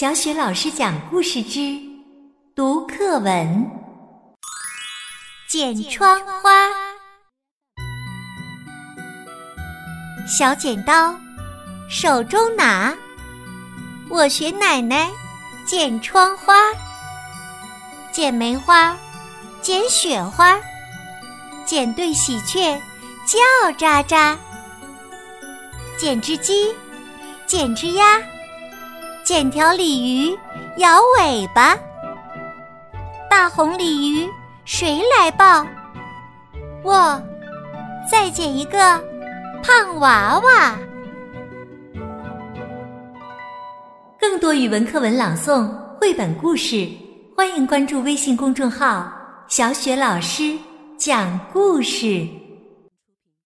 小雪老师讲故事之读课文：剪窗花。小剪刀，手中拿。我学奶奶剪窗花，剪梅花，剪雪花，剪对喜鹊叫喳喳，剪只鸡，剪只鸭。剪条鲤鱼摇尾巴，大红鲤鱼谁来抱？我再剪一个胖娃娃。更多语文课文朗诵、绘本故事，欢迎关注微信公众号“小雪老师讲故事”。